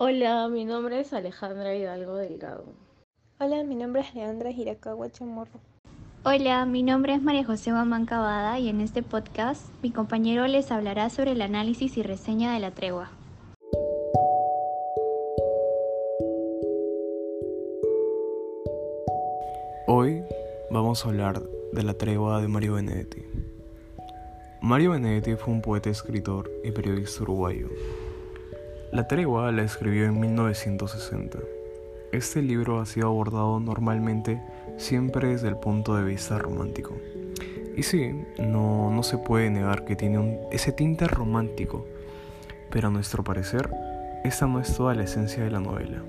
Hola, mi nombre es Alejandra Hidalgo Delgado. Hola, mi nombre es Leandra Hirakawa Chamorro. Hola, mi nombre es María José Guamán Cavada y en este podcast mi compañero les hablará sobre el análisis y reseña de la tregua. Hoy vamos a hablar de la tregua de Mario Benedetti. Mario Benedetti fue un poeta, escritor y periodista uruguayo. La tregua la escribió en 1960. Este libro ha sido abordado normalmente siempre desde el punto de vista romántico. Y sí, no, no se puede negar que tiene ese tinte romántico, pero a nuestro parecer, esta no es toda la esencia de la novela.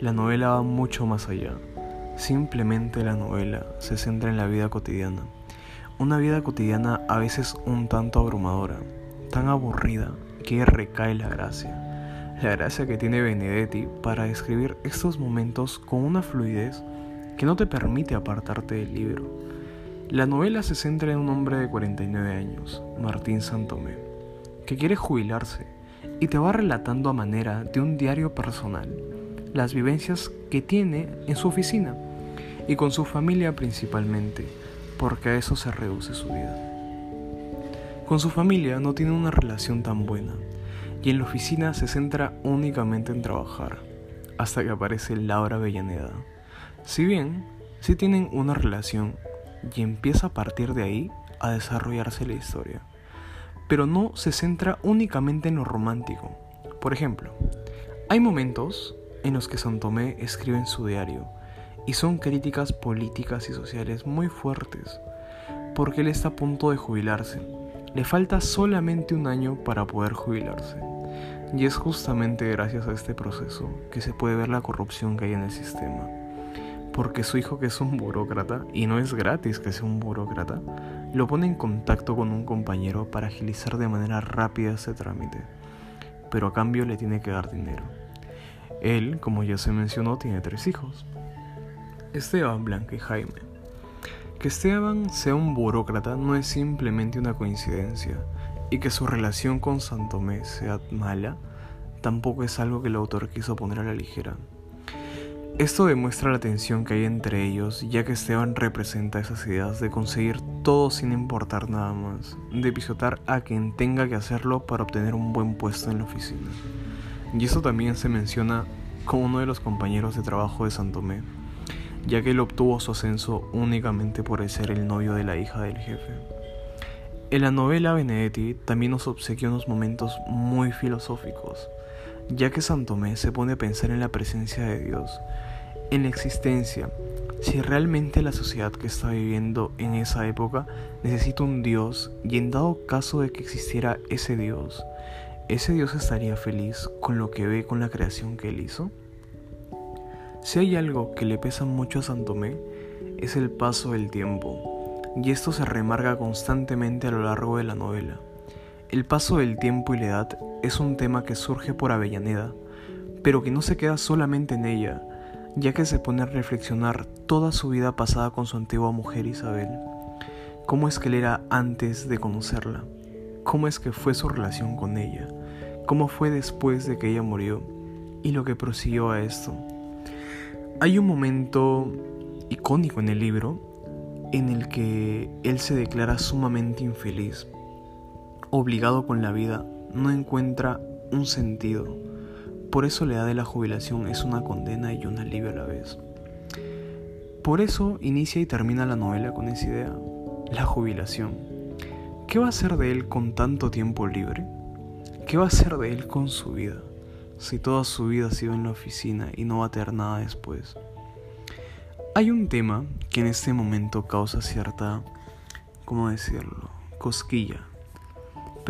La novela va mucho más allá. Simplemente la novela se centra en la vida cotidiana. Una vida cotidiana a veces un tanto abrumadora, tan aburrida que recae la gracia la gracia que tiene Benedetti para describir estos momentos con una fluidez que no te permite apartarte del libro. La novela se centra en un hombre de 49 años, Martín Santomé, que quiere jubilarse y te va relatando a manera de un diario personal las vivencias que tiene en su oficina y con su familia principalmente, porque a eso se reduce su vida. Con su familia no tiene una relación tan buena y en la oficina se centra únicamente en trabajar, hasta que aparece Laura Avellaneda. Si bien sí tienen una relación y empieza a partir de ahí a desarrollarse la historia, pero no se centra únicamente en lo romántico. Por ejemplo, hay momentos en los que Santomé escribe en su diario y son críticas políticas y sociales muy fuertes, porque él está a punto de jubilarse. Le falta solamente un año para poder jubilarse. Y es justamente gracias a este proceso que se puede ver la corrupción que hay en el sistema. Porque su hijo que es un burócrata, y no es gratis que sea un burócrata, lo pone en contacto con un compañero para agilizar de manera rápida ese trámite. Pero a cambio le tiene que dar dinero. Él, como ya se mencionó, tiene tres hijos. Esteban, Blanca y Jaime. Que Esteban sea un burócrata no es simplemente una coincidencia y que su relación con Santomé sea mala, tampoco es algo que el autor quiso poner a la ligera. Esto demuestra la tensión que hay entre ellos, ya que Esteban representa esas ideas de conseguir todo sin importar nada más, de pisotar a quien tenga que hacerlo para obtener un buen puesto en la oficina. Y eso también se menciona con uno de los compañeros de trabajo de Santomé, ya que él obtuvo su ascenso únicamente por ser el novio de la hija del jefe. En la novela Benedetti también nos obsequia unos momentos muy filosóficos, ya que Santomé se pone a pensar en la presencia de Dios, en la existencia, si realmente la sociedad que está viviendo en esa época necesita un Dios y en dado caso de que existiera ese Dios, ¿ese Dios estaría feliz con lo que ve con la creación que él hizo? Si hay algo que le pesa mucho a Santomé, es el paso del tiempo y esto se remarca constantemente a lo largo de la novela. El paso del tiempo y la edad es un tema que surge por Avellaneda, pero que no se queda solamente en ella, ya que se pone a reflexionar toda su vida pasada con su antigua mujer Isabel. ¿Cómo es que él era antes de conocerla? ¿Cómo es que fue su relación con ella? ¿Cómo fue después de que ella murió? Y lo que prosiguió a esto. Hay un momento icónico en el libro en el que él se declara sumamente infeliz, obligado con la vida, no encuentra un sentido. Por eso la edad de la jubilación es una condena y un alivio a la vez. Por eso inicia y termina la novela con esa idea, la jubilación. ¿Qué va a hacer de él con tanto tiempo libre? ¿Qué va a hacer de él con su vida? Si toda su vida ha sido en la oficina y no va a tener nada después. Hay un tema que en este momento causa cierta, ¿cómo decirlo?, cosquilla,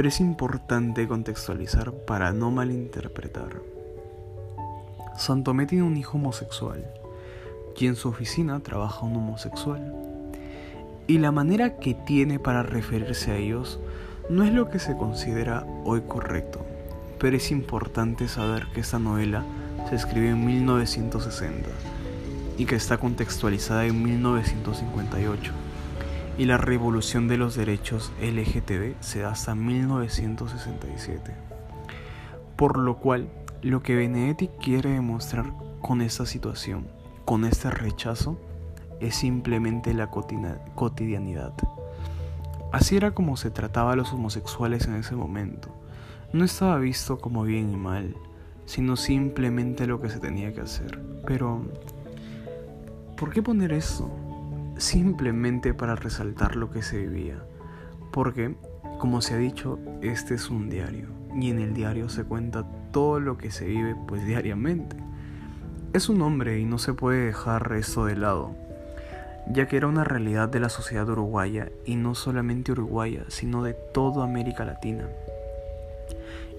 pero es importante contextualizar para no malinterpretar. Santomé tiene un hijo homosexual y en su oficina trabaja un homosexual. Y la manera que tiene para referirse a ellos no es lo que se considera hoy correcto, pero es importante saber que esta novela se escribió en 1960 y que está contextualizada en 1958 y la revolución de los derechos LGTB se da hasta 1967. Por lo cual, lo que Benedetti quiere demostrar con esta situación, con este rechazo, es simplemente la cotidianidad. Así era como se trataba a los homosexuales en ese momento. No estaba visto como bien y mal, sino simplemente lo que se tenía que hacer. Pero, ¿por qué poner eso? Simplemente para resaltar lo que se vivía. Porque, como se ha dicho, este es un diario. Y en el diario se cuenta todo lo que se vive pues diariamente. Es un hombre y no se puede dejar esto de lado ya que era una realidad de la sociedad uruguaya y no solamente uruguaya, sino de toda América Latina.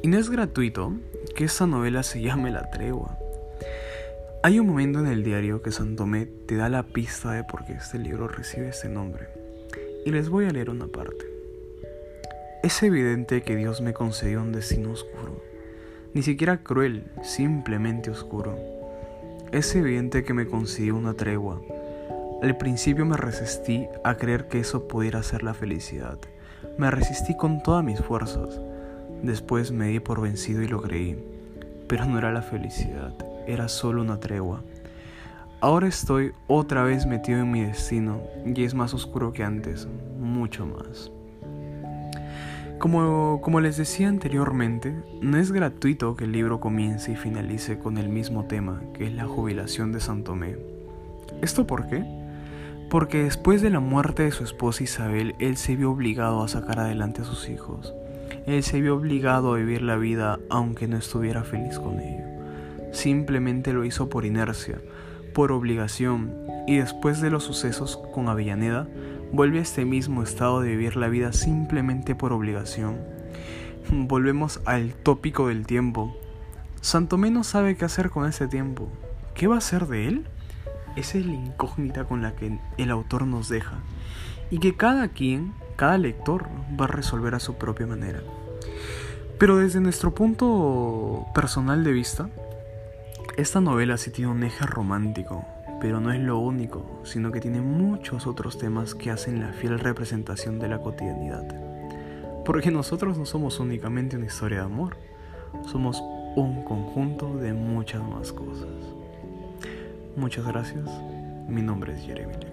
Y no es gratuito que esta novela se llame La Tregua. Hay un momento en el diario que Santomé te da la pista de por qué este libro recibe este nombre. Y les voy a leer una parte. Es evidente que Dios me concedió un destino oscuro, ni siquiera cruel, simplemente oscuro. Es evidente que me concedió una tregua, al principio me resistí a creer que eso pudiera ser la felicidad. Me resistí con todas mis fuerzas. Después me di por vencido y lo creí. Pero no era la felicidad, era solo una tregua. Ahora estoy otra vez metido en mi destino y es más oscuro que antes, mucho más. Como, como, les decía anteriormente, no es gratuito que el libro comience y finalice con el mismo tema, que es la jubilación de Santomé. ¿Esto por qué? porque después de la muerte de su esposa Isabel, él se vio obligado a sacar adelante a sus hijos. Él se vio obligado a vivir la vida aunque no estuviera feliz con ello. Simplemente lo hizo por inercia, por obligación, y después de los sucesos con Avellaneda, vuelve a este mismo estado de vivir la vida simplemente por obligación. Volvemos al tópico del tiempo. Santomé no sabe qué hacer con ese tiempo. ¿Qué va a hacer de él? Esa es la incógnita con la que el autor nos deja y que cada quien, cada lector va a resolver a su propia manera. Pero desde nuestro punto personal de vista, esta novela sí tiene un eje romántico, pero no es lo único, sino que tiene muchos otros temas que hacen la fiel representación de la cotidianidad. Porque nosotros no somos únicamente una historia de amor, somos un conjunto de muchas más cosas. Muchas gracias. Mi nombre es Jeremy.